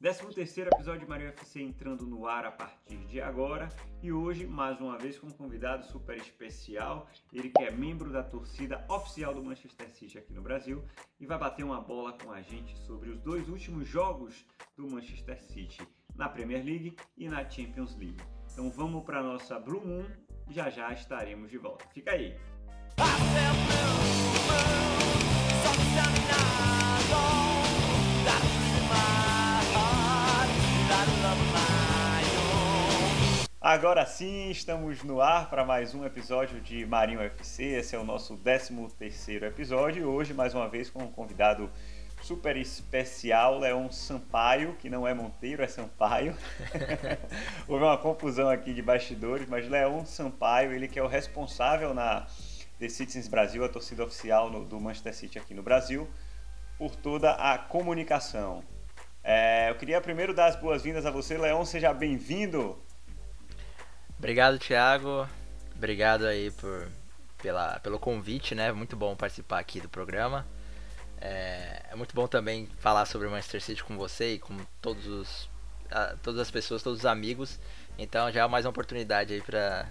13 terceiro episódio de Mario FC entrando no ar a partir de agora e hoje, mais uma vez, com um convidado super especial, ele que é membro da torcida oficial do Manchester City aqui no Brasil e vai bater uma bola com a gente sobre os dois últimos jogos do Manchester City na Premier League e na Champions League. Então vamos para nossa Blue Moon, já já estaremos de volta. Fica aí! Agora sim, estamos no ar para mais um episódio de Marinho UFC. Esse é o nosso 13 terceiro episódio e hoje, mais uma vez, com um convidado super especial, Leon Sampaio, que não é Monteiro, é Sampaio. Houve uma confusão aqui de bastidores, mas Leon Sampaio, ele que é o responsável na The Citizens Brasil, a torcida oficial no, do Manchester City aqui no Brasil, por toda a comunicação. É, eu queria primeiro dar as boas-vindas a você, Leon, seja bem-vindo Obrigado, Thiago. Obrigado aí por, pela, pelo convite, né? Muito bom participar aqui do programa. É, é muito bom também falar sobre o Manchester City com você e com todos os, a, todas as pessoas, todos os amigos. Então já é mais uma oportunidade aí pra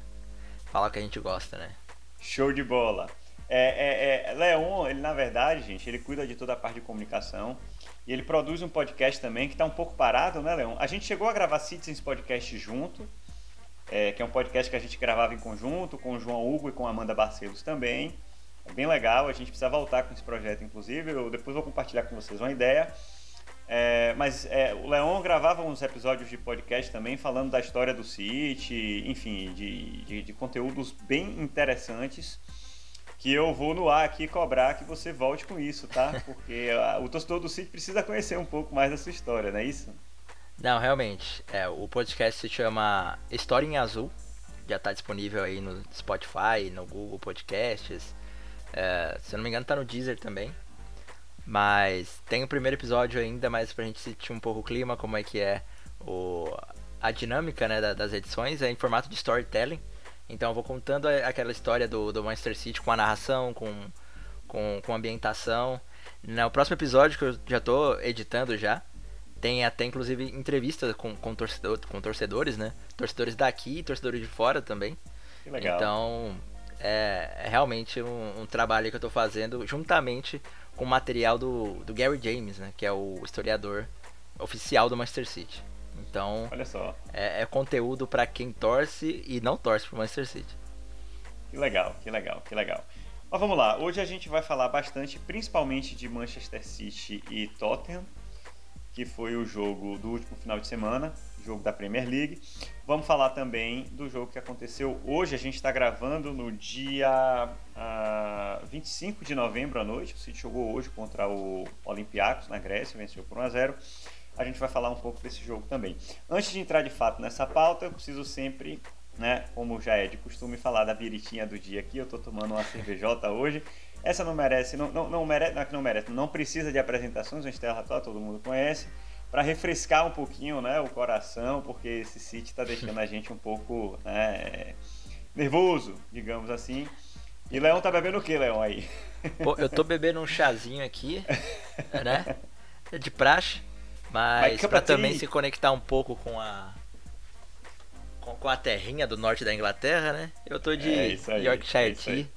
falar o que a gente gosta, né? Show de bola. É, é, é, Leon, ele na verdade, gente, ele cuida de toda a parte de comunicação e ele produz um podcast também que está um pouco parado, né, Leon? A gente chegou a gravar Citizens Podcast junto, é, que é um podcast que a gente gravava em conjunto com o João Hugo e com a Amanda Barcelos também. É bem legal, a gente precisa voltar com esse projeto, inclusive. Eu depois vou compartilhar com vocês uma ideia. É, mas é, o Leon gravava uns episódios de podcast também falando da história do City, enfim, de, de, de conteúdos bem interessantes que eu vou no ar aqui cobrar que você volte com isso, tá? Porque a, o torcedor do City precisa conhecer um pouco mais dessa história, não é isso? Não, realmente. É, o podcast se chama História em Azul. Já está disponível aí no Spotify, no Google Podcasts. É, se eu não me engano, está no Deezer também. Mas tem o primeiro episódio ainda, mais pra gente sentir um pouco o clima, como é que é o, a dinâmica né, das edições, é em formato de storytelling. Então eu vou contando aquela história do, do City com a narração, com, com, com ambientação. No próximo episódio, que eu já estou editando já, tem até inclusive entrevistas com, com, torcedor, com torcedores, né? Torcedores daqui e torcedores de fora também. Que legal. Então é, é realmente um, um, trabalho que eu estou fazendo juntamente com o material do, do Gary James, né? Que é o historiador oficial do Manchester City. Então, Olha só. É, é conteúdo para quem torce e não torce para o Manchester City. Que legal, que legal, que legal. Mas vamos lá, hoje a gente vai falar bastante, principalmente de Manchester City e Tottenham, que foi o jogo do último final de semana, jogo da Premier League. Vamos falar também do jogo que aconteceu hoje. A gente está gravando no dia uh, 25 de novembro à noite. O City jogou hoje contra o Olympiacos na Grécia, venceu por 1 a 0. A gente vai falar um pouco desse jogo também. Antes de entrar de fato nessa pauta, eu preciso sempre, né, como já é de costume, falar da biritinha do dia aqui. Eu estou tomando uma cervejota hoje. Essa não merece, não, não, não merece, não, é não merece, não precisa de apresentações, a Estela Atual todo mundo conhece, para refrescar um pouquinho, né, o coração, porque esse City está deixando a gente um pouco né, nervoso, digamos assim. E Leão tá bebendo o que, Leão aí? Pô, eu tô bebendo um chazinho aqui, né? De praxe, mas para também se conectar um pouco com a com, com, a terrinha do norte da Inglaterra, né? Eu tô de é Yorkshire é Tea.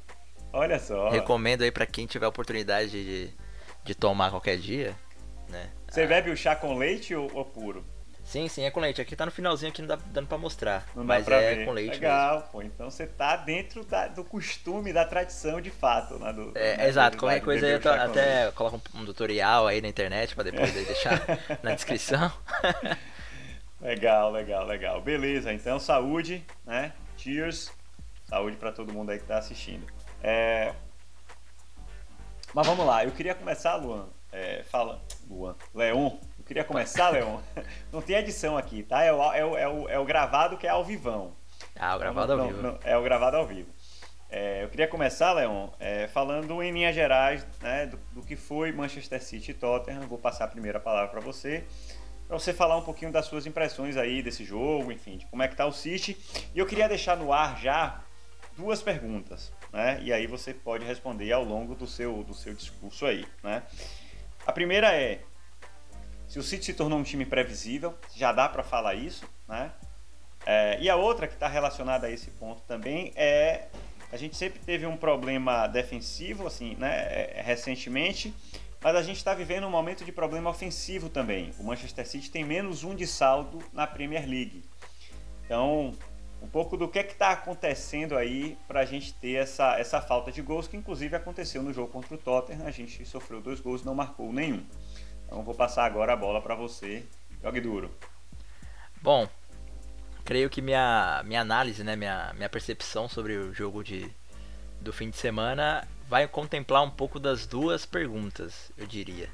Olha só. Recomendo aí para quem tiver oportunidade de, de tomar qualquer dia, né? Você ah. bebe o chá com leite ou, ou, puro? Sim, sim, é com leite. Aqui tá no finalzinho aqui não dá dando para mostrar, não mas pra é ver. com leite Legal, mesmo. pô. Então você tá dentro da, do costume, da tradição de fato, né? Do, é, né, exato, qualquer coisa aí eu até coloco um, um, tutorial aí na internet para depois deixar na descrição. legal, legal, legal. Beleza, então saúde, né? Cheers. Saúde para todo mundo aí que tá assistindo. É... Mas vamos lá, eu queria começar, Luan. É, fala, Luan, Leon. Eu queria começar, Leon. Não tem edição aqui, tá? É o, é o, é o, é o gravado que é ao vivão. Ah, o gravado não, ao vivo. Não, é o gravado ao vivo. É, eu queria começar, Leon, é, falando em linhas gerais né, do, do, que foi Manchester City e Tottenham. Vou passar a primeira palavra para você, para você falar um pouquinho das suas impressões aí desse jogo, enfim, de como é que tá o City. E eu queria deixar no ar já duas perguntas né? E aí você pode responder ao longo do seu, do seu discurso aí, né? A primeira é: se o City se tornou um time previsível, já dá para falar isso, né? É, e a outra que está relacionada a esse ponto também é a gente sempre teve um problema defensivo, assim, né, é, recentemente, mas a gente está vivendo um momento de problema ofensivo também. O Manchester City tem menos um de saldo na Premier League. Então, um pouco do que é está acontecendo aí para a gente ter essa, essa falta de gols, que inclusive aconteceu no jogo contra o Tottenham. A gente sofreu dois gols e não marcou nenhum. Então, vou passar agora a bola para você. Jogue duro. Bom, creio que minha, minha análise, né, minha, minha percepção sobre o jogo de, do fim de semana vai contemplar um pouco das duas perguntas, eu diria,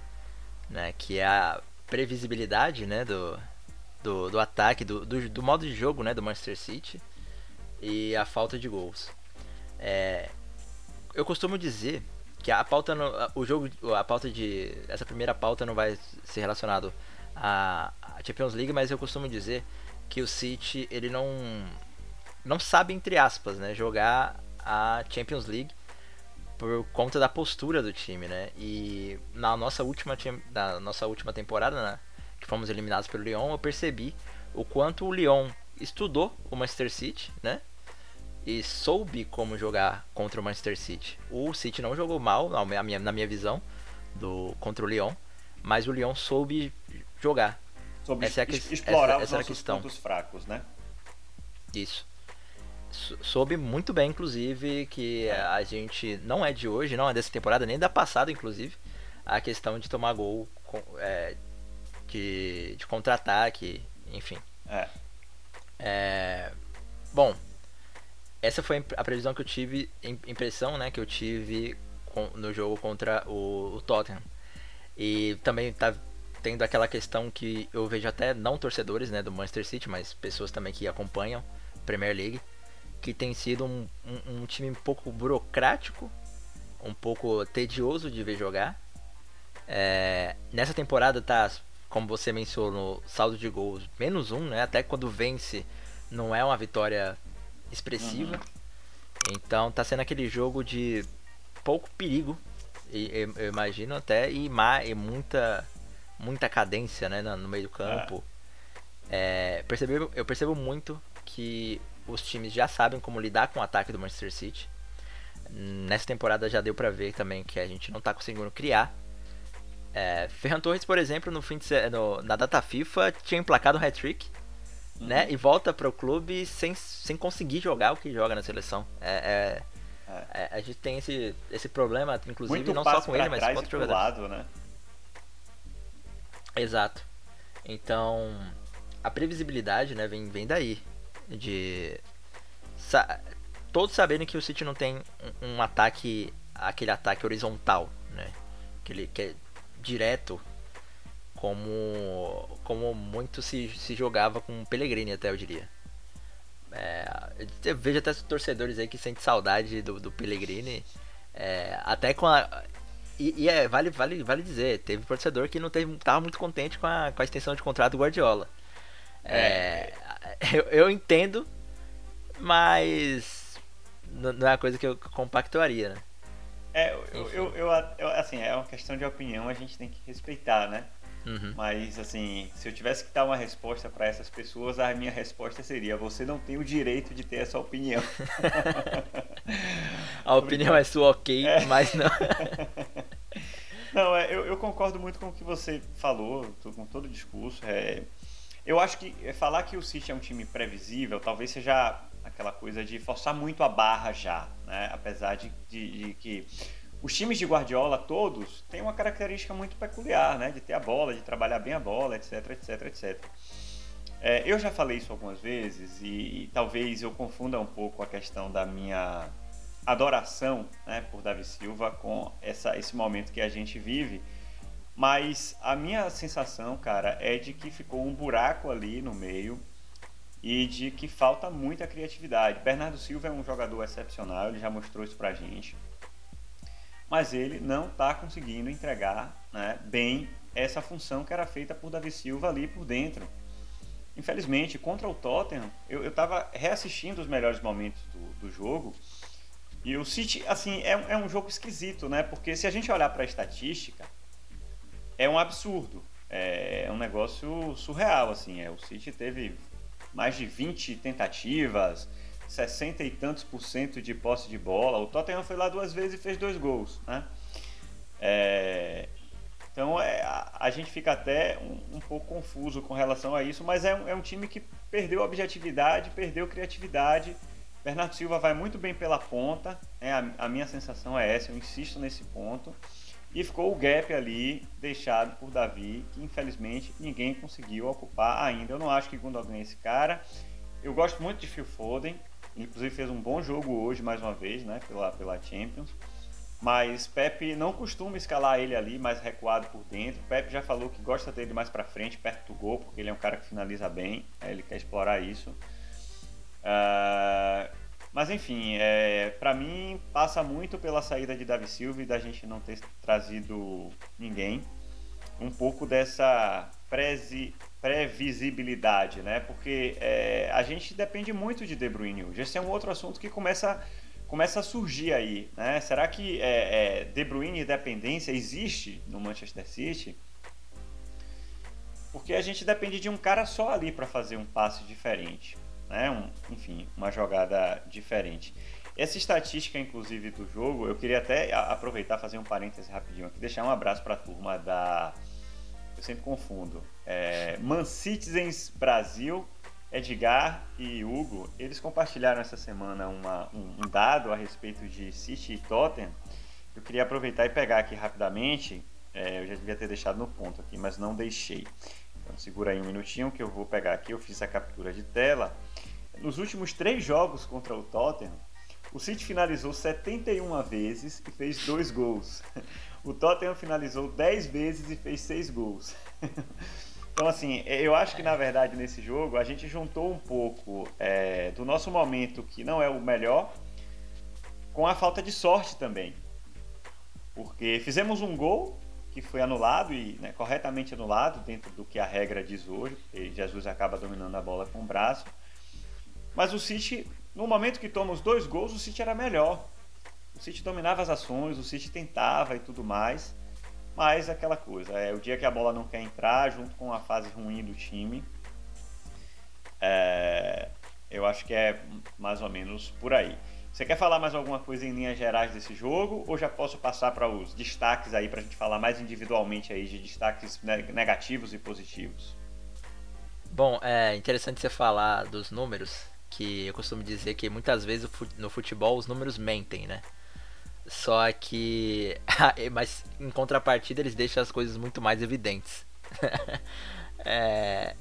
né, que é a previsibilidade, né, do, do, do ataque, do, do, do, modo de jogo, né, do Manchester City e a falta de gols. É, eu costumo dizer que a pauta, no, o jogo, a pauta de essa primeira pauta não vai ser relacionado à Champions League, mas eu costumo dizer que o City ele não não sabe entre aspas, né, jogar a Champions League por conta da postura do time, né? E na nossa última na nossa última temporada, né, que fomos eliminados pelo Lyon, eu percebi o quanto o Lyon estudou o Manchester City, né? E soube como jogar contra o Manchester City. O City não jogou mal, na minha, na minha visão, do contra o Lyon, mas o Lyon soube jogar. Sobre essa é que, explorar essa, os essa nossos pontos fracos, né? Isso. Soube muito bem, inclusive, que a gente não é de hoje, não é dessa temporada, nem da passada, inclusive, a questão de tomar gol é, de, de contra-ataque, enfim. É. é. Bom, essa foi a previsão que eu tive, impressão, né, que eu tive no jogo contra o, o Tottenham. E também tá tendo aquela questão que eu vejo até não torcedores né, do Manchester City, mas pessoas também que acompanham Premier League, que tem sido um, um, um, time um pouco burocrático, um pouco tedioso de ver jogar. É, nessa temporada tá, como você mencionou, saldo de gols menos um, né? Até quando vence não é uma vitória expressiva. Uhum. Então tá sendo aquele jogo de pouco perigo, eu, eu imagino até, e, e muita muita cadência né, no meio do campo. É. É, percebo, eu percebo muito que os times já sabem como lidar com o ataque do Manchester City. Nessa temporada já deu pra ver também que a gente não tá conseguindo criar. É, Ferran Torres, por exemplo, no fim de, no, na data FIFA tinha emplacado um hat-trick. Uhum. Né, e volta para o clube sem, sem conseguir jogar o que joga na seleção. É, é, é. a gente tem esse, esse problema, inclusive, Muito não só com ele, mas com outros jogadores. Lado, né? Exato. Então, a previsibilidade, né, vem, vem daí. De. Sa todos sabendo que o City não tem um, um, ataque. aquele ataque horizontal, né? Aquele que é direto. Como. Como muito se, se jogava com o Pellegrini, até eu diria. É, eu vejo até torcedores aí que sentem saudade do, do Pellegrini. É, até com a, e, e, é, vale, vale, vale dizer, teve torcedor que não teve, tava muito contente com a, com a extensão de contrato do Guardiola. É, é eu, eu, entendo, mas não é uma coisa que eu compactuaria, né? É, eu, eu, eu, eu, assim, é uma questão de opinião, a gente tem que respeitar, né? Uhum. Mas, assim, se eu tivesse que dar uma resposta para essas pessoas, a minha resposta seria: você não tem o direito de ter essa opinião. a opinião é sua, ok, é. mas não. não, é, eu, eu, concordo muito com o que você falou, com todo o discurso. É, eu acho que é, falar que o City é um time previsível talvez seja aquela coisa de forçar muito a barra já, né? Apesar de, de, de que os times de Guardiola todos têm uma característica muito peculiar, né? De ter a bola, de trabalhar bem a bola, etc, etc, etc. É, eu já falei isso algumas vezes e, e, talvez eu confunda um pouco a questão da minha adoração né, por Davi Silva com essa, esse momento que a gente vive. Mas a minha sensação, cara, é de que ficou um buraco ali no meio e de que falta muita criatividade. Bernardo Silva é um jogador excepcional, ele já mostrou isso pra gente mas ele não está conseguindo entregar né, bem essa função que era feita por Davi Silva ali por dentro. Infelizmente, contra o Tottenham, eu estava reassistindo os melhores momentos do, do jogo e o City, assim, é, é um jogo esquisito, né? Porque se a gente olhar para a estatística, é um absurdo. é, é um negócio surreal, assim. É, o City teve mais de 20 tentativas, 60 e tantos por cento de posse de bola. O Tottenham foi lá duas vezes e fez dois gols, né? É, então é, a, a, gente fica até um, um, pouco confuso com relação a isso, mas é um, é um time que perdeu objetividade, perdeu criatividade. Bernardo Silva vai muito bem pela ponta, né? a, a minha sensação é essa, eu insisto nesse ponto. E ficou o gap ali deixado por Davi, que infelizmente ninguém conseguiu ocupar ainda. Eu não acho que Gundogan é esse cara. Eu gosto muito de Phil Foden, inclusive fez um bom jogo hoje mais uma vez, né, pela, pela Champions. Mas Pepe não costuma escalar ele ali mais recuado por dentro. Pepe já falou que gosta dele mais para frente, perto do gol, porque ele é um cara que finaliza bem. Né? Ele quer explorar isso. Uh, mas enfim, é, para mim passa muito pela saída de Davi Silva e da gente não ter trazido ninguém. Um pouco dessa prezi, previsibilidade, né? Porque é, a gente depende muito de De Bruyne hoje. Esse é um outro assunto que começa começa a surgir aí, né? Será que é, é, De Bruyne dependência existe no Manchester City? Porque a gente depende de um cara só ali para fazer um passe diferente, né? Um, enfim, uma jogada diferente. Essa estatística, inclusive, do jogo, eu queria até aproveitar fazer um parêntese rapidinho aqui, deixar um abraço para a turma da. Eu sempre confundo. É, Man Citizens Brasil Edgar e Hugo, eles compartilharam essa semana uma, um, um, dado a respeito de City e Tottenham. Eu queria aproveitar e pegar aqui rapidamente. É, eu já devia ter deixado no ponto aqui, mas não deixei. Segura aí um minutinho que eu vou pegar aqui. Eu fiz a captura de tela. Nos últimos três jogos contra o Tottenham, o City finalizou 71 vezes e fez dois gols. O Tottenham finalizou 10 vezes e fez seis gols. Então, assim, eu acho que na verdade nesse jogo a gente juntou um pouco é, do nosso momento, que não é o melhor, com a falta de sorte também. Porque fizemos um gol que foi anulado e né, corretamente anulado dentro do que a regra diz hoje, porque Jesus acaba dominando a bola com o braço. Mas o City, no momento que toma os dois gols, o City era melhor. O City dominava as ações, o City tentava e tudo mais. Mas aquela coisa, é o dia que a bola não quer entrar, junto com a fase ruim do time. É, eu acho que é mais ou menos por aí. Você quer falar mais alguma coisa em linhas gerais desse jogo ou já posso passar para os destaques aí para a gente falar mais individualmente aí de destaques negativos e positivos? Bom, é interessante você falar dos números, que eu costumo dizer que muitas vezes no futebol os números mentem, né? Só que. Mas em contrapartida eles deixam as coisas muito mais evidentes. é,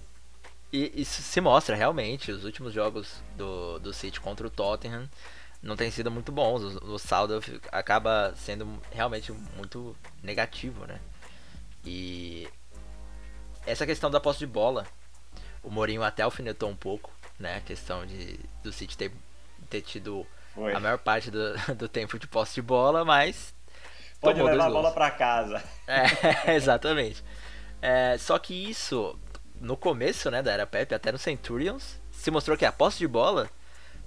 e isso se mostra realmente. Os últimos jogos do, do City contra o Tottenham não têm sido muito bons. O, o saldo acaba sendo realmente muito negativo, né? E essa questão da posse de bola, o Mourinho até alfinetou um pouco, né? A questão de do City ter, ter tido foi. a maior parte do, do tempo de posse de bola, mas. Pode levar a bola para casa. É, exatamente. É, só que isso, no começo né, da era Pepe, até no Centurions, se mostrou que a posse de bola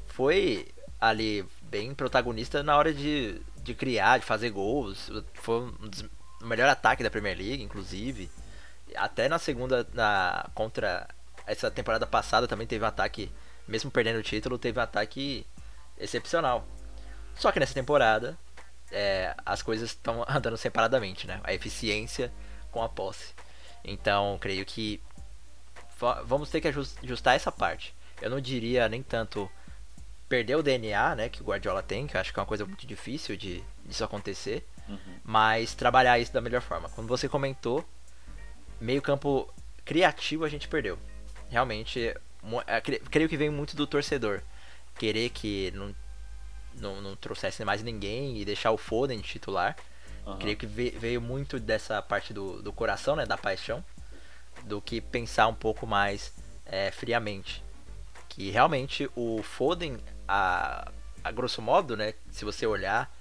foi ali bem protagonista na hora de, de criar, de fazer gols. Foi um dos, o melhor ataque da Premier League, inclusive. Até na segunda, na contra essa temporada passada também teve um ataque, mesmo perdendo o título, teve um ataque excepcional. Só que nessa temporada, é, as coisas estão andando separadamente, né? A eficiência com a posse. Então, creio que vamos ter que ajustar essa parte. Eu não diria nem tanto perder o DNA, né, que o Guardiola tem, que eu acho que é uma coisa muito difícil de disso acontecer, uhum. mas trabalhar isso da melhor forma. Quando você comentou, meio campo criativo a gente perdeu. Realmente, é, creio que vem muito do torcedor querer que não, não, não trouxesse mais ninguém e deixar o Foden titular. Uhum. Creio que veio muito dessa parte do, do coração, né, da paixão, do que pensar um pouco mais é, friamente. Que realmente o Foden, a, a grosso modo, né, se você olhar,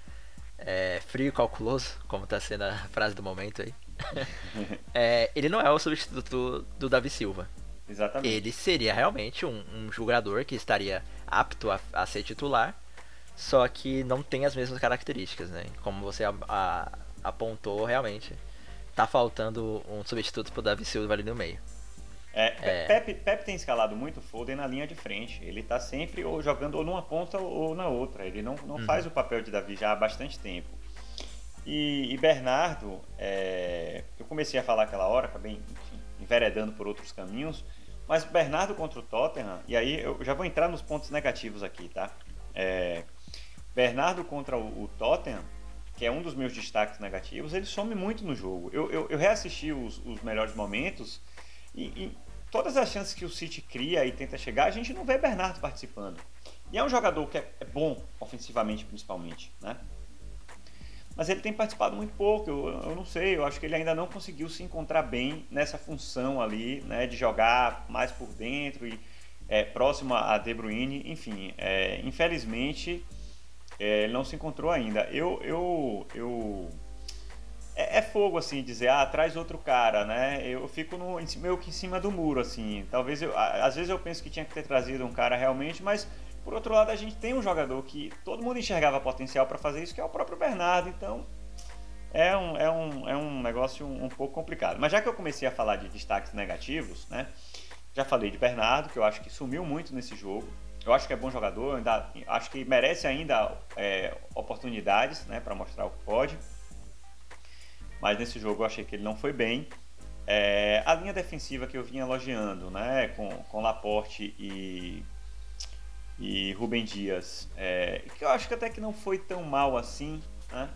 é, frio e calculoso, como está sendo a frase do momento aí, é, ele não é o substituto do Davi Silva. Exatamente. Ele seria realmente um, um jogador que estaria apto a, a, ser titular, só que não tem as mesmas características, né? Como você a, a, apontou, realmente tá faltando um substituto pro Davi Silva ali no meio. É, é. Pepe, Pepe tem escalado muito o Foden na linha de frente. Ele tá sempre ou jogando ou numa ponta ou na outra. Ele não, não uhum. faz o papel de Davi já há bastante tempo. E, e Bernardo, é, eu comecei a falar aquela hora, acabei enfim, enveredando por outros caminhos, mas Bernardo contra o Tottenham, e aí eu já vou entrar nos pontos negativos aqui, tá? É, Bernardo contra o, o, Tottenham, que é um dos meus destaques negativos, ele some muito no jogo. Eu, eu, eu reassisti os, os, melhores momentos e, e todas as chances que o City cria e tenta chegar, a gente não vê Bernardo participando. E é um jogador que é, é bom ofensivamente, principalmente, né? mas ele tem participado muito pouco. Eu, eu, não sei, eu acho que ele ainda não conseguiu se encontrar bem nessa função ali, né, de jogar mais por dentro e é, próximo a De Bruyne. Enfim, é, infelizmente é, ele não se encontrou ainda. Eu, eu, eu é, é, fogo assim dizer, ah, traz outro cara, né? Eu fico no, meio que em cima do muro assim. Talvez eu, às vezes eu penso que tinha que ter trazido um cara realmente, mas por outro lado, a gente tem um jogador que todo mundo enxergava potencial para fazer isso, que é o próprio Bernardo. Então, é um, é um, é um negócio um, um, pouco complicado. Mas já que eu comecei a falar de destaques negativos, né? Já falei de Bernardo, que eu acho que sumiu muito nesse jogo. Eu acho que é bom jogador, ainda, acho que merece ainda é, oportunidades né, para mostrar o que pode. Mas nesse jogo eu achei que ele não foi bem. É, a linha defensiva que eu vinha elogiando, né, com, com Laporte e e Rubem Dias, é, que eu acho que até que não foi tão mal assim, né?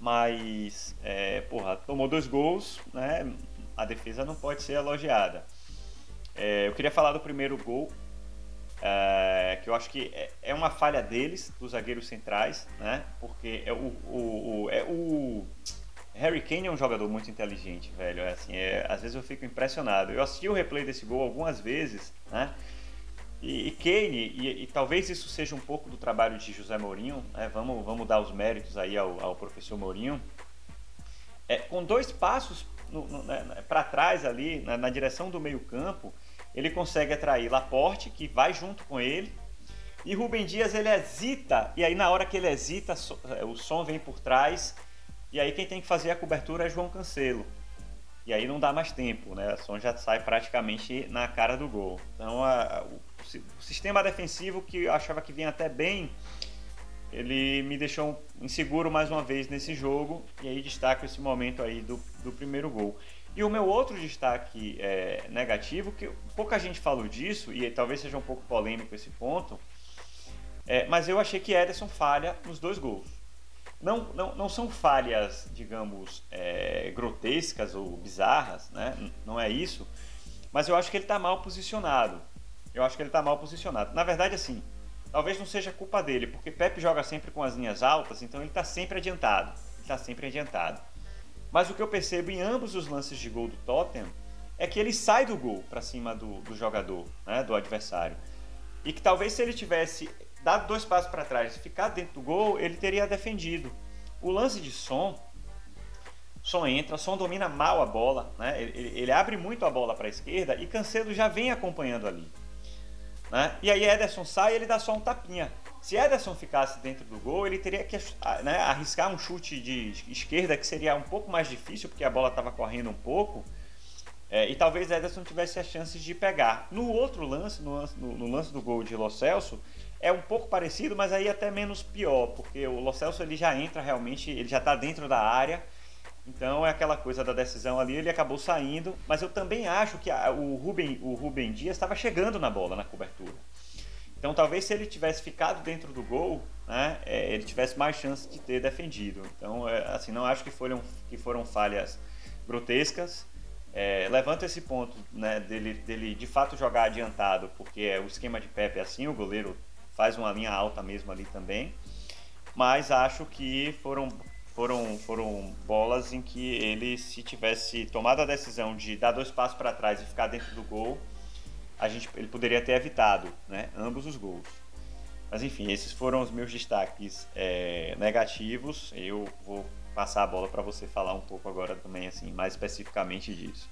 Mas, é, porra, tomou dois gols, né? A defesa não pode ser elogiada. É, eu queria falar do primeiro gol, é, que eu acho que é, é, uma falha deles, dos zagueiros centrais, né? Porque é o, o, o, é o Harry Kane é um jogador muito inteligente, velho. É assim, é, às vezes eu fico impressionado. Eu assisti o replay desse gol algumas vezes, né? E, e Kane, e, e, talvez isso seja um pouco do trabalho de José Mourinho, né? vamos, vamos dar os méritos aí ao, ao professor Mourinho, é, com dois passos né, para trás ali, na, na direção do meio campo, ele consegue atrair Laporte, que vai junto com ele, e Rubem Dias ele hesita, e aí na hora que ele hesita, é, o som vem por trás, e aí quem tem que fazer a cobertura é João Cancelo. E aí não dá mais tempo, né? O som já sai praticamente na cara do gol. Então a, o o sistema defensivo que eu achava que vinha até bem, ele me deixou inseguro mais uma vez nesse jogo e aí destaco esse momento aí do, do primeiro gol. E o meu outro destaque é, negativo, que pouca gente falou disso e talvez seja um pouco polêmico esse ponto, é, mas eu achei que Ederson falha nos dois gols. Não, não, não são falhas, digamos, é, grotescas ou bizarras, né? não é isso, mas eu acho que ele está mal posicionado. Eu acho que ele está mal posicionado. Na verdade, assim, talvez não seja culpa dele, porque Pepe joga sempre com as linhas altas, então ele está sempre adiantado. Ele está sempre adiantado. Mas o que eu percebo em ambos os lances de gol do Tottenham é que ele sai do gol para cima do, do jogador, né, do adversário. E que talvez se ele tivesse dado dois passos para trás e ficado dentro do gol, ele teria defendido. O lance de som, som entra, som domina mal a bola, né? ele, ele abre muito a bola para a esquerda e Cancelo já vem acompanhando ali. Né? E aí Ederson sai e ele dá só um tapinha. Se Ederson ficasse dentro do gol, ele teria que né, arriscar um chute de esquerda que seria um pouco mais difícil, porque a bola estava correndo um pouco. É, e talvez Ederson tivesse a chance de pegar. No outro lance, no lance, no, no lance do gol de Lo Celso, é um pouco parecido, mas aí até menos pior, porque o Lo Celso ele já entra realmente, ele já está dentro da área então é aquela coisa da decisão ali, ele acabou saindo, mas eu também acho que a, o, Ruben, o Ruben Dias estava chegando na bola na cobertura. Então talvez se ele tivesse ficado dentro do gol, né, é, ele tivesse mais chance de ter defendido. Então é, assim não acho que foram, que foram falhas grotescas. É, levanto esse ponto né, dele, dele de fato jogar adiantado, porque é, o esquema de Pepe é assim, o goleiro faz uma linha alta mesmo ali também. Mas acho que foram foram, foram bolas em que ele, se tivesse tomado a decisão de dar dois passos para trás e ficar dentro do gol, a gente, ele poderia ter evitado né, ambos os gols. Mas enfim, esses foram os meus destaques é, negativos. Eu vou passar a bola para você falar um pouco agora também, assim, mais especificamente disso.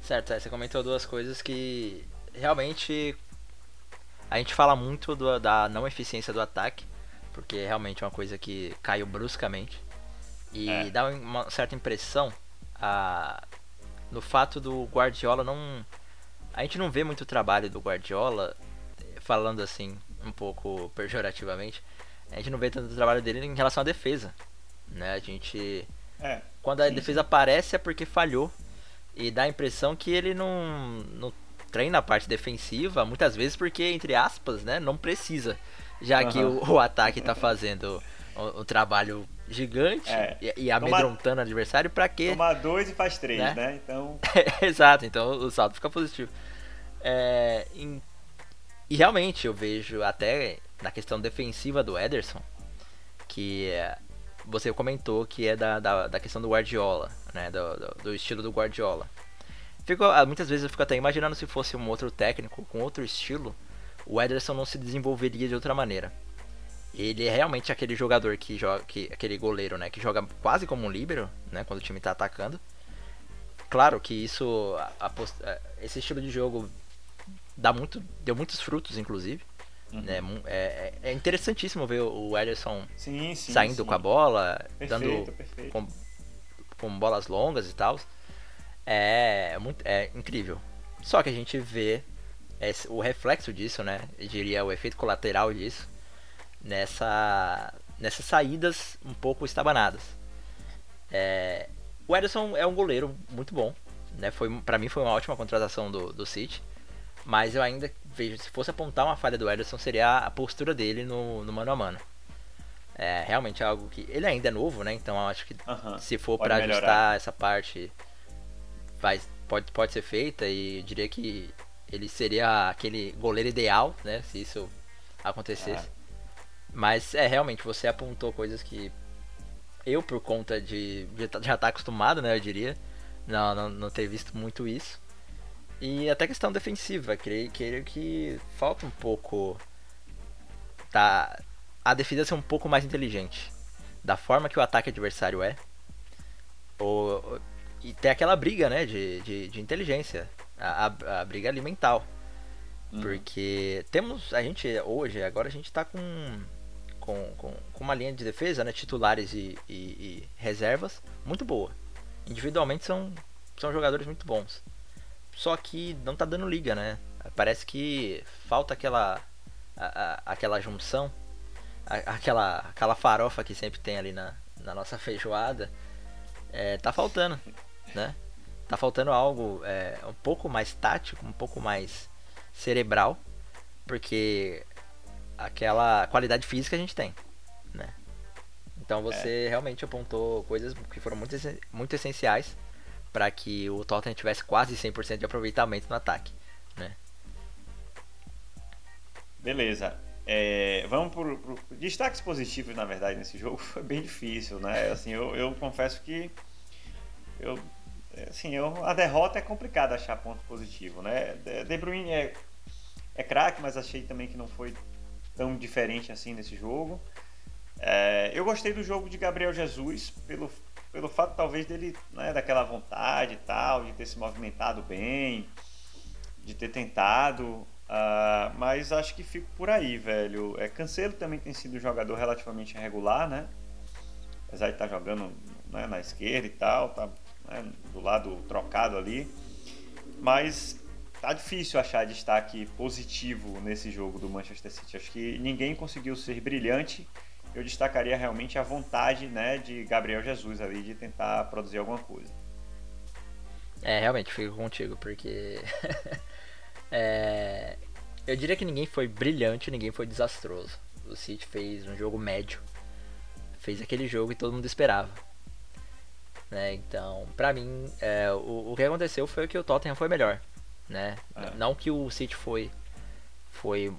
Certo, você comentou duas coisas que realmente a gente fala muito do, da não eficiência do ataque porque realmente é uma coisa que caiu bruscamente. E é. dá uma certa impressão a, no fato do Guardiola não. A gente não vê muito trabalho do Guardiola, falando assim, um pouco pejorativamente. A gente não vê tanto trabalho dele em relação à defesa. Né? A gente. É, quando a sim, defesa aparece é porque falhou. E dá a impressão que ele não, não treina a parte defensiva, muitas vezes porque, entre aspas, né, não precisa. Já que Aham. o, o ataque tá fazendo um, um trabalho gigante É. e, e amedrontando o adversário pra quê? Toma dois e faz três, Né? né? Então, Exato, então o saldo fica positivo. É, em- e realmente eu vejo até na questão defensiva do Ederson, que é, você comentou que é da, da, da questão do Guardiola, né? Do, do, do estilo do Guardiola. Fico, ah, muitas vezes eu fico até imaginando se fosse um outro técnico com outro estilo, o Ederson não se desenvolveria de outra maneira. Ele é realmente aquele jogador que joga, que, aquele goleiro, né, que joga quase como um líbero, né, quando o time tá atacando. Claro que isso, a- a a- esse estilo de jogo dá muito, deu muitos frutos, inclusive. Uhum. Né, é, é- é interessantíssimo ver o Ederson sim, sim. saindo sim. com a bola, Perfeito, dando perfeito. com, com bolas longas e tal. É, muito, é incrível. Só que a gente vê esse- o reflexo disso, né? Eu diria o efeito colateral disso nessa, nessas saídas um pouco estabanadas. É, o Ederson é um goleiro muito bom, né? Foi para mim foi uma ótima contratação do, do City, mas eu ainda vejo se fosse apontar uma falha do Ederson seria a postura dele no, no mano a mano. É realmente é algo que ele ainda é novo, né? Então eu acho que Aham. se for para ajustar essa parte pode, pode ser feita e eu diria que ele seria aquele goleiro ideal, né, se isso acontecesse. Ah. Mas é realmente você apontou coisas que eu por conta de de tá- já estar acostumado, né, eu diria, não, não, não ter visto muito isso. E até questão defensiva, creio, creio que falta um pouco tá a defesa ser um pouco mais inteligente da forma que o ataque adversário é. Ou, e ter aquela briga, né, de, de, de inteligência. A, a, a briga ali mental. Uhum. Porque temos. A gente hoje, agora a gente tá com. Com, com, com uma linha de defesa, né? Titulares e, e, e reservas muito boa. Individualmente são, são jogadores muito bons. Só que não tá dando liga, né? Parece que falta aquela. a- aquela junção. a- aquela, aquela farofa que sempre tem ali na, na nossa feijoada. É, tá faltando, né? Tá faltando algo é, um pouco mais tático, um pouco mais cerebral, porque aquela qualidade física a gente tem, né? Então você realmente apontou coisas que foram muito, muito essenciais para que o Tottenham tivesse quase 100% de aproveitamento no ataque, né? Beleza. É, vamos por, por- destaques positivos, na verdade, nesse jogo foi bem difícil, né? Assim, eu, eu confesso que eu, assim, eu, a derrota é complicado achar ponto positivo, né? De Bruyne é, é craque, mas achei também que não foi tão diferente assim nesse jogo. É, eu gostei do jogo de Gabriel Jesus pelo, pelo fato talvez dele, né, daquela vontade e tal, de ter se movimentado bem, de ter tentado. ah, mas acho que fico por aí, velho. É, Cancelo também tem sido um jogador relativamente regular, né? Apesar de estar jogando né, na esquerda e tal, tá né, do lado trocado ali. Mas tá difícil achar destaque positivo nesse jogo do Manchester City. Acho que ninguém conseguiu ser brilhante. Eu destacaria realmente a vontade né, de Gabriel Jesus ali de tentar produzir alguma coisa. É, realmente, fico contigo, porque. é, eu diria que ninguém foi brilhante, ninguém foi desastroso. O City fez um jogo médio. Fez aquele jogo que todo mundo esperava. Né? Então, pra mim, é, o, o que aconteceu foi que o Tottenham foi melhor. Né? É. Não que o City foi, foi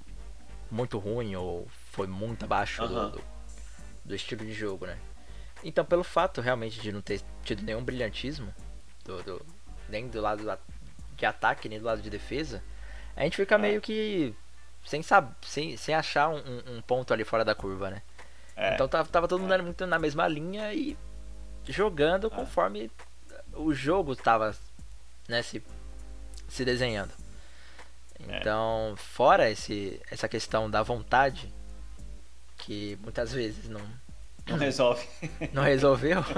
muito ruim ou foi muito abaixo do- do, do estilo de jogo, né? Então, pelo fato realmente de não ter tido nenhum brilhantismo, do, do- nem do lado de ataque, nem do lado de defesa, a gente fica É. meio que sem, sab sem, sem achar um, um- um ponto ali fora da curva, né? É, Então tava, tava todo mundo É. muito na mesma linha e jogando conforme o jogo tava né, se, se desenhando. É. Então, fora esse, essa questão da vontade, que muitas vezes não, não resolve. não resolveu.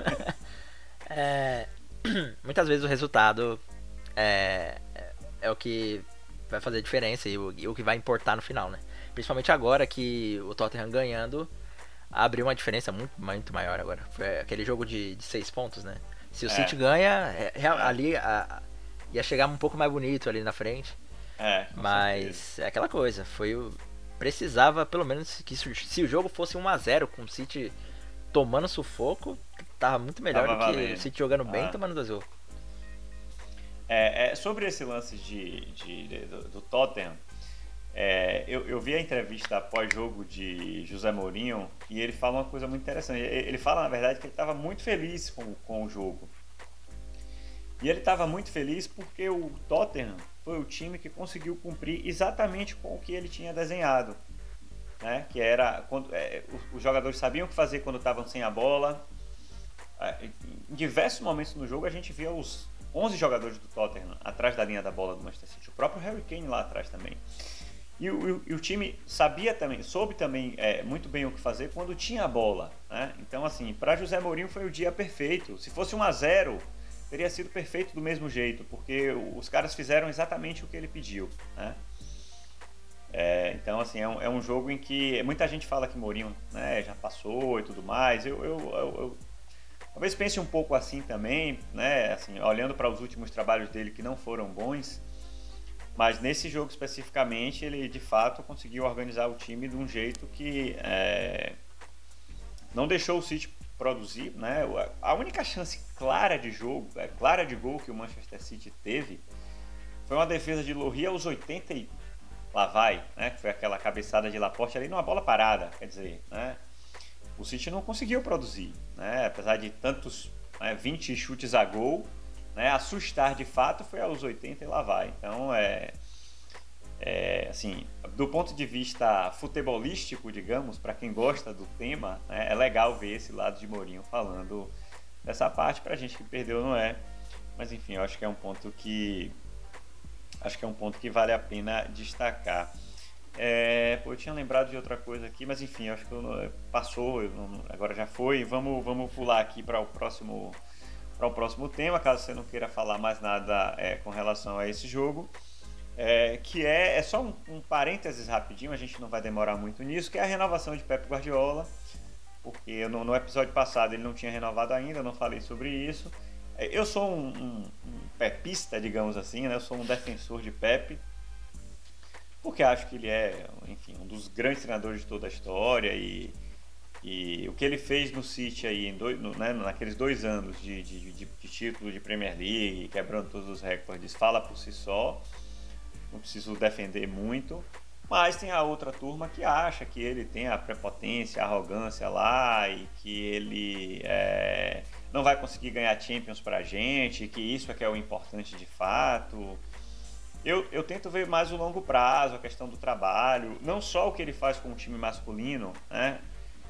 É, muitas vezes o resultado é, é, é o que vai fazer diferença e o, e o, que vai importar no final, né? Principalmente agora que o Tottenham ganhando abriu uma diferença muito, muito maior agora. Foi aquele jogo de, de seis pontos, né? Se o é. City ganha, é, é, ali a, ia chegar um pouco mais bonito ali na frente. É. Mas certeza. é aquela coisa, foi o precisava pelo menos que se o jogo fosse 1 a 0 com o City tomando sufoco, tava muito melhor tava do que valendo. o City jogando bem e tomando 2 gols. É, é, sobre esse lance de, de, de do, do, Tottenham, é, eu, eu, vi a entrevista pós-jogo de José Mourinho e ele fala uma coisa muito interessante. Ele fala, na verdade, que ele estava muito feliz com, com o jogo. E ele estava muito feliz porque o Tottenham foi o time que conseguiu cumprir exatamente com o que ele tinha desenhado. Né? Que era quando é, os, os, jogadores sabiam o que fazer quando estavam sem a bola. É, em diversos momentos no jogo a gente via os 11 jogadores do Tottenham atrás da linha da bola do Manchester City, o próprio Harry Kane lá atrás também. E o, e o time sabia também, soube também é, muito bem o que fazer quando tinha a bola. Né? Então, assim, para José Mourinho foi o dia perfeito. Se fosse 1 a 0 teria sido perfeito do mesmo jeito, porque os caras fizeram exatamente o que ele pediu. Né? É, então, assim, é um, é um, jogo em que muita gente fala que Mourinho né, já passou e tudo mais. Eu, eu, eu, eu Talvez pense um pouco assim também, né? Assim, olhando para os últimos trabalhos dele que não foram bons, mas nesse jogo especificamente ele de fato conseguiu organizar o time de um jeito que é, não deixou o City produzir, né? A única chance clara de jogo, é, clara de gol que o Manchester City teve foi uma defesa de Lohri aos 80 e lá vai, né? Foi aquela cabeçada de Laporte ali numa bola parada, quer dizer, né? o City não conseguiu produzir, né? apesar de tantos né, 20 chutes a gol, né? assustar de fato foi aos 80 e lá vai. Então, é, é assim, do ponto de vista futebolístico, digamos, para quem gosta do tema, né, é legal ver esse lado de Mourinho falando dessa parte. Para gente que perdeu, não é. Mas enfim, eu acho que é um ponto que acho que é um ponto que vale a pena destacar. É, pô, eu tinha lembrado de outra coisa aqui, mas enfim, acho que eu, passou, não, agora já foi. Vamos, vamos pular aqui para o próximo para o próximo tema, caso você não queira falar mais nada é, com relação a esse jogo. É, que é, é só um, um, parênteses rapidinho, a gente não vai demorar muito nisso, que é a renovação de Pep Guardiola, porque no, no episódio passado ele não tinha renovado ainda, eu não falei sobre isso. É, eu sou um, um, um pepista, digamos assim, né? eu sou um defensor de Pep, porque acho que ele é, enfim, um dos grandes treinadores de toda a história e, e o que ele fez no City aí, dois, no, né, naqueles dois anos de, de, de, de, título de Premier League, quebrando todos os recordes, fala por si só. Não preciso defender muito. Mas tem a outra turma que acha que ele tem a prepotência, a arrogância lá e que ele é, não vai conseguir ganhar Champions pra gente, que isso é que é o importante de fato. Eu, eu tento ver mais o longo prazo, a questão do trabalho, não só o que ele faz com o time masculino, né,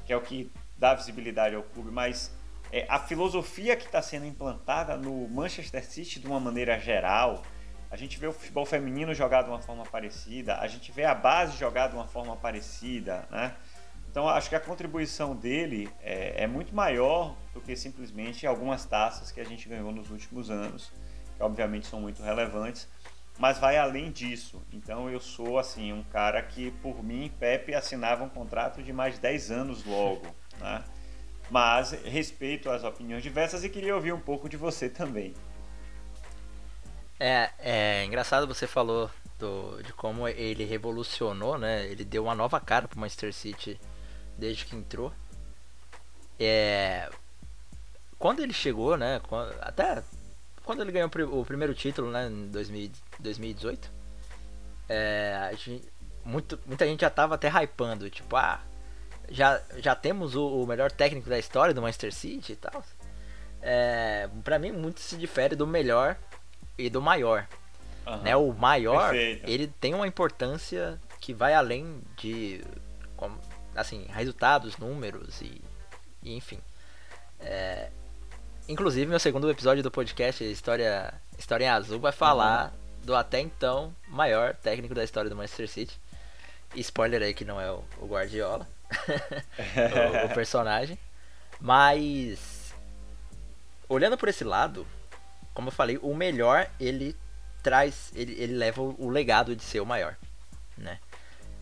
que é o que dá visibilidade ao clube, mas é, a filosofia que está sendo implantada no Manchester City de uma maneira geral. A gente vê o futebol feminino jogar de uma forma parecida, a gente vê a base jogar de uma forma parecida, né? Então acho que a contribuição dele é, é, muito maior do que simplesmente algumas taças que a gente ganhou nos últimos anos, que obviamente são muito relevantes, mas vai além disso. Então eu sou assim um cara que por mim Pepe assinava um contrato de mais 10 anos logo, né? Mas respeito as opiniões diversas e queria ouvir um pouco de você também. É, é engraçado você falou do, de como ele revolucionou, né? Ele deu uma nova cara para o Manchester City desde que entrou. É, quando ele chegou, né? Quando, até quando ele ganhou o primeiro título, né, em 2018, é, gente, muito, muita gente já tava até hypando, tipo, ah, já, já temos o, o melhor técnico da história do Manchester City e tal. É, pra mim, muito se difere do melhor e do maior. Uhum. Né, o maior, Perfeito. ele tem uma importância que vai além de, assim, resultados, números e, e enfim. É, Inclusive, meu segundo episódio do podcast, História, História em Azul, vai falar uhum. do até então maior técnico da história do Manchester City. Spoiler aí que não é o, o Guardiola, o, o, personagem. Mas, olhando por esse lado, como eu falei, o melhor ele traz, ele, ele leva o legado de ser o maior, né?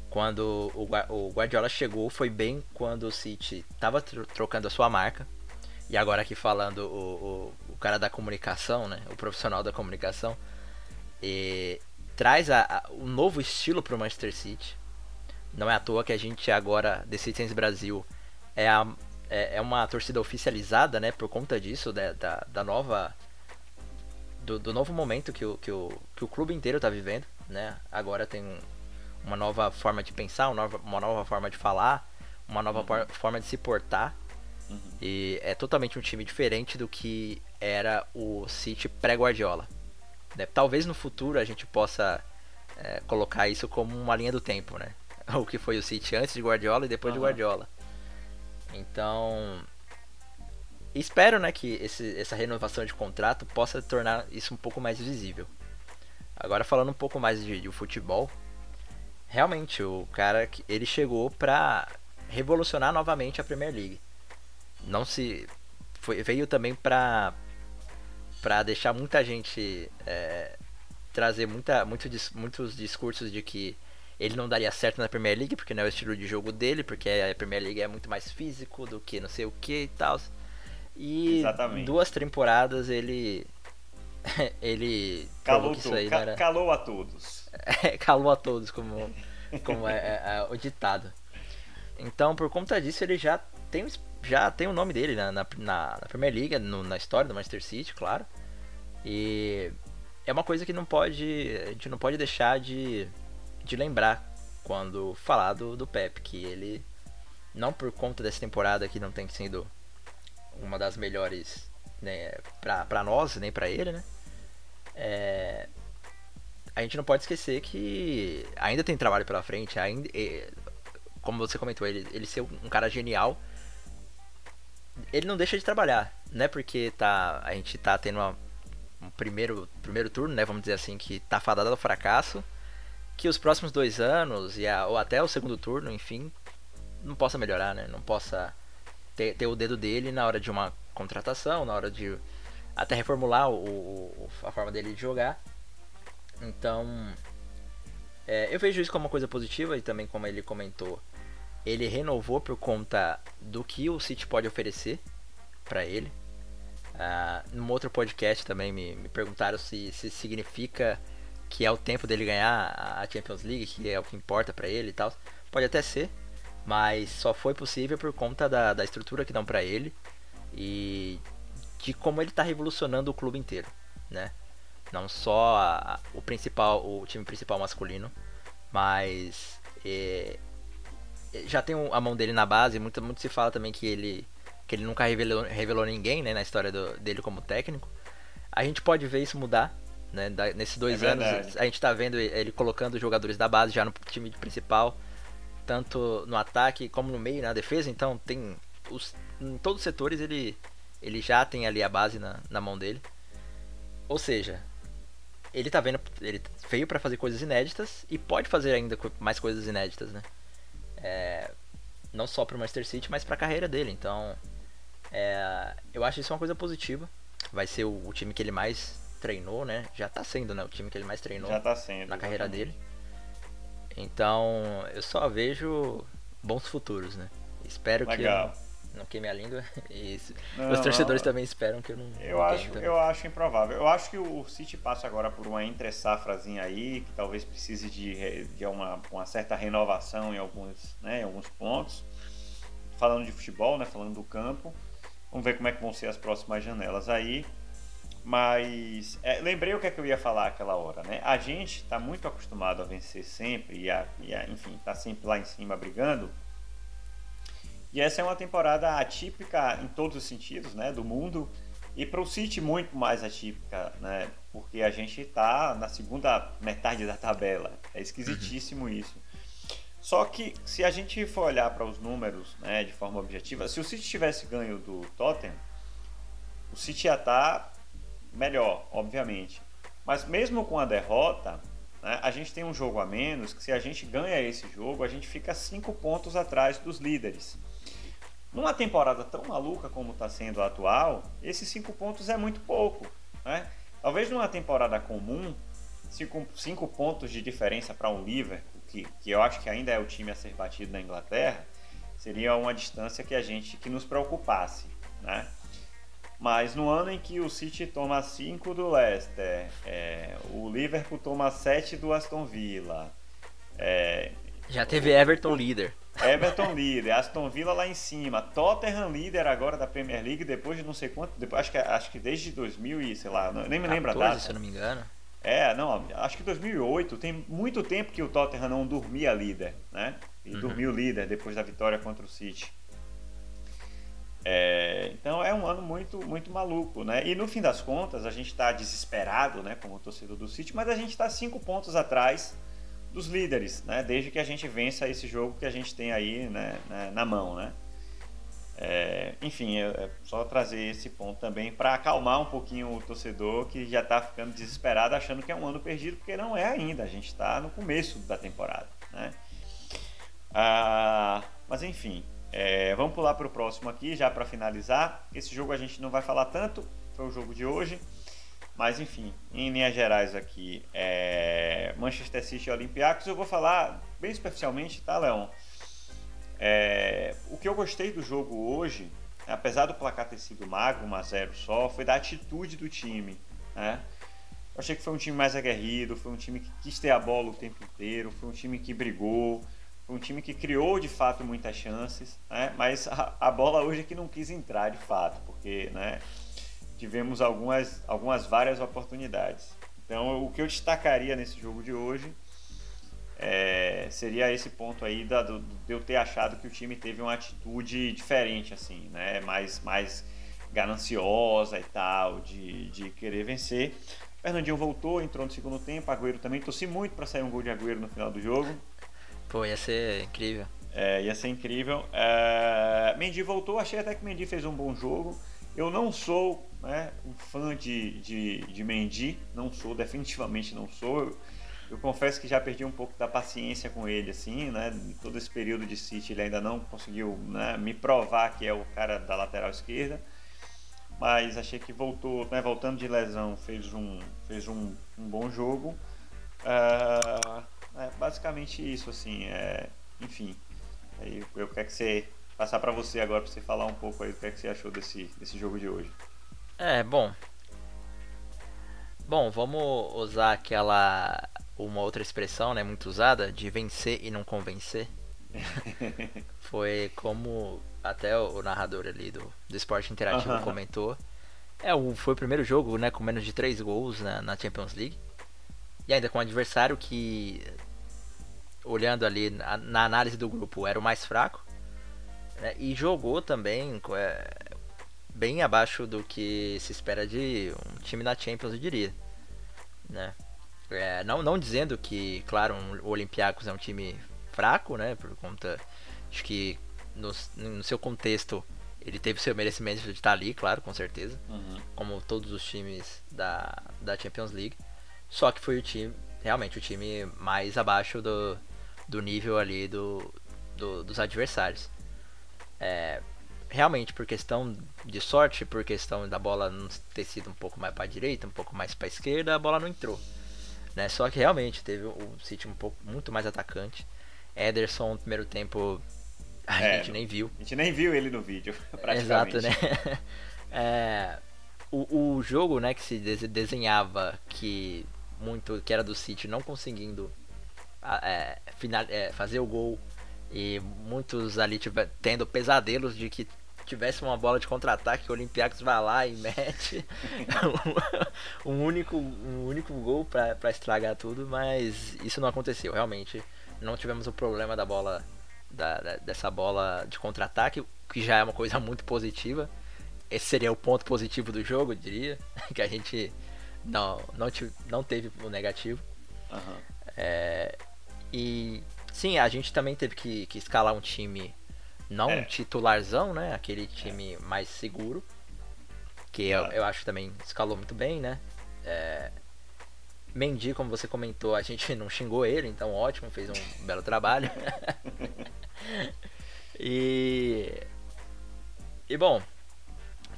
Quando o, Guardiola chegou, foi bem quando o City estava trocando a sua marca. E agora aqui falando o, o, o, cara da comunicação, né? O profissional da comunicação. E traz a, a, um novo estilo para o Manchester City. Não é à toa que a gente agora, The Citizens Brasil, é, a, é, é, uma torcida oficializada, né? Por conta disso, da, da, da nova... Do, do, novo momento que o, que, o, que o clube inteiro está vivendo, né? Agora tem um, uma nova forma de pensar, uma nova, uma nova forma de falar, uma nova uhum. forma de se portar. Uhum. E é totalmente um time diferente do que era o City pré-Guardiola. Né? Talvez no futuro a gente possa é, colocar isso como uma linha do tempo, né? O que foi o City antes de Guardiola e depois uhum. de Guardiola. Então, espero né, que esse, essa renovação de contrato possa tornar isso um pouco mais visível. Agora falando um pouco mais de, de futebol, realmente o cara ele chegou para revolucionar novamente a Premier League. Não se foi, veio também para para deixar muita gente é, trazer muita, muito, muitos discursos de que ele não daria certo na Premier League porque não é o estilo de jogo dele, porque a Premier League é muito mais físico do que não sei o que e tal. E Exatamente. duas temporadas ele ele calou, isso aí ca era... calou a todos. É, calou a todos, como, como é, é, é, o ditado. Então, por conta disso, ele já tem, já tem o nome dele na, na, na Premier no, na história do Manchester City, claro. E é uma coisa que não pode, a gente não pode deixar de, de lembrar quando falar do, do Pep, que ele, não por conta dessa temporada que não tem sido uma das melhores né, pra nós, nem pra ele, né? É, a gente não pode esquecer que ainda tem trabalho pela frente, ainda, como você comentou, ele, ele ser um cara genial, ele não deixa de trabalhar, né? Porque tá, a gente tá tendo uma, um primeiro, primeiro turno, né? Vamos dizer assim, que tá fadado ao fracasso, que os próximos dois anos, e a, ou até o segundo turno, enfim, não possa melhorar, né? Não possa ter, ter o dedo dele na hora de uma contratação, na hora de até reformular o, o, a forma dele de jogar. Então, é, eu vejo isso como uma coisa positiva e também como ele comentou, ele renovou por conta do que o City pode oferecer para ele. Uh, num outro podcast também me, me perguntaram se, se significa que é o tempo dele ganhar a Champions League, que é o que importa para ele e tal. Pode até ser, mas só foi possível por conta da, da estrutura que dão para ele e de como ele está revolucionando o clube inteiro, né? Não só a, o principal, o time principal masculino, mas é, já tem a mão dele na base. Muito, muito se fala também que ele, que ele nunca revelou, revelou ninguém, né, na história do, dele como técnico. A gente pode ver isso mudar, né? Da, nesses dois é anos a gente está vendo ele colocando jogadores da base já no time principal, tanto no ataque como no meio, na defesa. Então tem os, em todos os setores ele ele já tem ali a base na, na mão dele. Ou seja, ele tá vendo. Ele veio para fazer coisas inéditas e pode fazer ainda mais coisas inéditas, né? É, não só pro Manchester City, mas pra carreira dele. Então, é, eu acho isso uma coisa positiva. Vai ser o, o, time que ele mais treinou, né? Já tá sendo, né? O time que ele mais treinou Já tá sendo, na carreira dele. Então, eu só vejo bons futuros, né? Espero Legal. que não queime a língua. E não, os torcedores não. também esperam que eu não. Eu, acho, eu acho improvável. Eu acho que o City passa agora por uma entre-safrazinha aí, que talvez precise de, de uma, uma certa renovação em alguns, né, em alguns pontos. Falando de futebol, né, falando do campo. Vamos ver como é que vão ser as próximas janelas aí. Mas é, lembrei o que, é que eu ia falar aquela hora, né? A gente está muito acostumado a vencer sempre e, a, e a, enfim, tá sempre lá em cima brigando. E essa é uma temporada atípica em todos os sentidos, né, do mundo. E para o City muito mais atípica, né? Porque a gente está na segunda metade da tabela. É esquisitíssimo uhum. isso. Só que se a gente for olhar para os números, né, de forma objetiva, se o City tivesse ganho do Tottenham, o City ia estar tá melhor, obviamente. Mas mesmo com a derrota, né, a gente tem um jogo a menos que se a gente ganha esse jogo, a gente fica cinco pontos atrás dos líderes. Numa temporada tão maluca como está sendo a atual, esses cinco pontos é muito pouco. Né? Talvez numa temporada comum, cinco, cinco pontos de diferença para um Liverpool, que, que eu acho que ainda é o time a ser batido na Inglaterra, seria uma distância que a gente que nos preocupasse, né? Mas no ano em que o City toma 5 do Leicester, é, o Liverpool toma 7 do Aston Villa. É, Já teve Everton líder. Everton líder, Aston Villa lá em cima, Tottenham líder agora da Premier League depois de não sei quanto, depois, acho, que, acho que desde 2000 e sei lá, nem me lembro a data. se eu não me engano. É, não, acho que 2008, tem muito tempo que o Tottenham não dormia líder, né? E uhum. dormiu líder depois da vitória contra o City. É, então é um ano muito, muito maluco, né? E no fim das contas, a gente está desesperado, né, como torcedor do City, mas a gente está cinco pontos atrás dos líderes, né? Desde que a gente vença esse jogo que a gente tem aí né, né na mão, né? É, enfim, é, só trazer esse ponto também para acalmar um pouquinho o torcedor que já está ficando desesperado achando que é um ano perdido, porque não é ainda, a gente está no começo da temporada, né? Ah, mas enfim, é, vamos pular para o próximo aqui, já para finalizar. Esse jogo a gente não vai falar tanto, foi o jogo de hoje. Mas enfim, em linhas gerais aqui, é Manchester City e Olympiacos, eu vou falar bem superficialmente, tá, Leon? É, o que eu gostei do jogo hoje, apesar do placar ter sido magro, 1 a 0 só, foi da atitude do time, né? Eu achei que foi um time mais aguerrido, foi um time que quis ter a bola o tempo inteiro, foi um time que brigou, foi um time que criou de fato muitas chances, né? Mas a, a bola hoje é que não quis entrar de fato, porque, né? Tivemos algumas, algumas várias oportunidades. Então, o que eu destacaria nesse jogo de hoje é, seria esse ponto aí da, do, de eu ter achado que o time teve uma atitude diferente, assim, né? Mais, mais gananciosa e tal, de, de querer vencer. Fernandinho voltou, entrou no segundo tempo, Agüero também. Torci muito para sair um gol de Agüero no final do jogo. Pô, ia ser incrível. É, ia ser incrível. É, Mendy voltou, achei até que Mendy fez um bom jogo. Eu não sou né, um fã de, de, de Mendy, não sou, definitivamente não sou. Eu, eu, confesso que já perdi um pouco da paciência com ele, assim, né? Todo esse período de City ele ainda não conseguiu né, me provar que é o cara da lateral esquerda. Mas achei que voltou, né, voltando de lesão, fez um, fez um, um bom jogo. Uh, é basicamente isso, assim. É, enfim, aí eu quero que você passar para você agora para você falar um pouco aí do que, é que você achou desse, desse jogo de hoje. É, bom. Bom, vamos usar aquela uma outra expressão, né, muito usada, de vencer e não convencer. Foi como até o narrador ali do, do esporte interativo uh -huh. comentou. É, o, foi o primeiro jogo, né, com menos de 3 gols na, na Champions League. E ainda com um adversário que, olhando ali na, na análise do grupo, era o mais fraco. Né? E jogou também é, bem abaixo do que se espera de um time da Champions, eu diria. Né? É, não, não dizendo que, claro, um, o Olympiacos é um time fraco, né? Por conta. Acho que no, no seu contexto ele teve seu merecimento de estar ali, claro, com certeza. Uhum. Como todos os times da, da Champions League. Só que foi o time, realmente, o time mais abaixo do, do nível ali do, do dos adversários. É, realmente por questão de sorte, por questão da bola não ter sido um pouco mais para a direita, um pouco mais para a esquerda, a bola não entrou. Né? Só que realmente teve o City um pouco muito mais atacante. Ederson no primeiro tempo a é, gente nem viu. A gente nem viu ele no vídeo, praticamente. Exato, né? é, o, o jogo, né, que se desenhava que muito que era do City não conseguindo é, final, é, fazer o gol e muitos ali tiver, tendo pesadelos de que tivesse uma bola de contra-ataque, o Olympiacos vai lá e mete um, único, um único gol para estragar tudo, mas isso não aconteceu, realmente. Não tivemos o problema da bola, da, da, dessa bola de contra-ataque, que já é uma coisa muito positiva. Esse seria o ponto positivo do jogo, eu diria, que a gente não, não, não teve o negativo. Uhum. É, e Sim, a gente também teve que, que escalar um time não é. titularzão, né? Aquele time é. mais seguro. Que eu, eu acho também escalou muito bem, né? É... Mendy, como você comentou, a gente não xingou ele, então ótimo, fez um belo trabalho. e. E bom,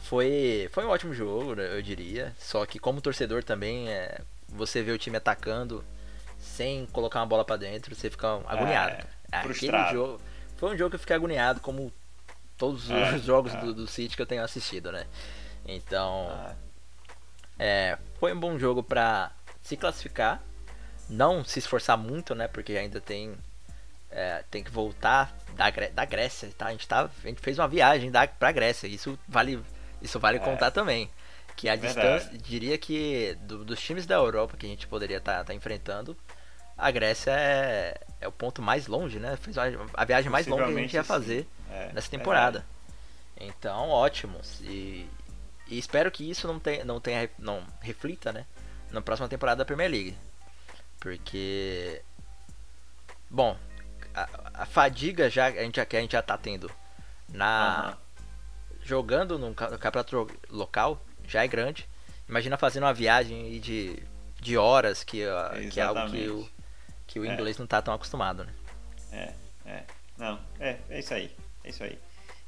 foi, foi um ótimo jogo, eu diria. Só que como torcedor também, é, você vê o time atacando sem colocar uma bola para dentro, você fica agoniado. É, Aquele jogo foi um jogo que eu fiquei agoniado, como todos é, os jogos é. do, do City que eu tenho assistido, né? Então, é, foi um bom jogo para se classificar, não se esforçar muito, né? Porque ainda tem é, tem que voltar da, da Grécia, tá? A gente, tá, a gente fez uma viagem da, pra Grécia, isso vale, isso vale é. contar também. Que a Verdade. distância, diria que do, dos times da Europa que a gente poderia estar tá, tá enfrentando, a Grécia é, é o ponto mais longe, né? Fez a viagem mais longa que a gente ia fazer é, nessa temporada. Então, ótimo. E, e, espero que isso não tenha, não tenha, não reflita, né? Na próxima temporada da Premier League. Porque, bom, a, a fadiga já a gente, que a gente já tá tendo na uhum. jogando no, no campeonato local já é grande. Imagina fazendo uma viagem de, de horas que, que é algo que o, que o é. inglês é. não tá tão acostumado, né? É, é. Não, é, é isso aí. É isso aí.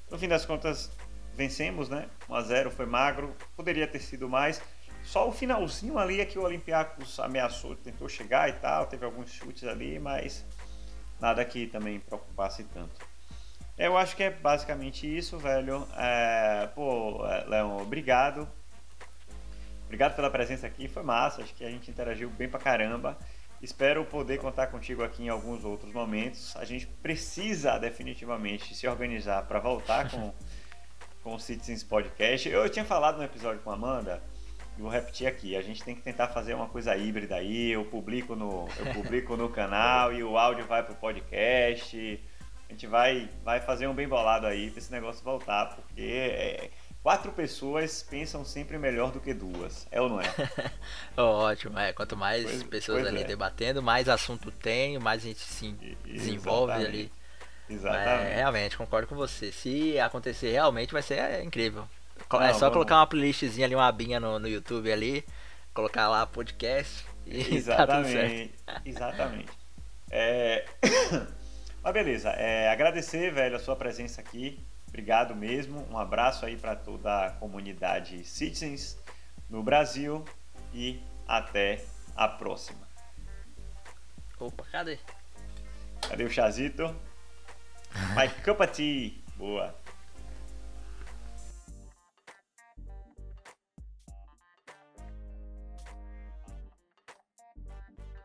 No fim das contas, vencemos, né? 1x0 foi magro, poderia ter sido mais. Só o finalzinho ali é que o Olympiacos ameaçou, tentou chegar e tal, teve alguns chutes ali, mas nada que também preocupasse tanto. Eu acho que é basicamente isso, velho. É, pô, é, Leon, obrigado. Obrigado pela presença aqui, foi massa. Acho que a gente interagiu bem pra caramba. Espero poder contar contigo aqui em alguns outros momentos. A gente precisa definitivamente se organizar para voltar com, com o Citizens Podcast. Eu, eu tinha falado no episódio com a Amanda e vou repetir aqui. A gente tem que tentar fazer uma coisa híbrida aí. Eu publico no, eu publico no canal e o áudio vai pro podcast. A gente vai, vai fazer um bem bolado aí para esse negócio voltar, porque é, quatro pessoas pensam sempre melhor do que duas. É ou não é? Ótimo, é. Quanto mais pois, pessoas pois ali é. debatendo, mais assunto tem, mais a gente se desenvolve Exatamente. ali. Exatamente. É, realmente, concordo com você. Se acontecer realmente, vai ser é, incrível. Não, é só vamos... colocar uma playlistzinha ali, uma abinha no, no YouTube ali, colocar lá podcast e Exatamente. Tá Exatamente. É... Mas beleza, é, agradecer, velho, a sua presença aqui. Obrigado mesmo. Um abraço aí para toda a comunidade Citizens no Brasil e até a próxima. Opa, cadê? Cadê o chazito? My cup of tea. Boa.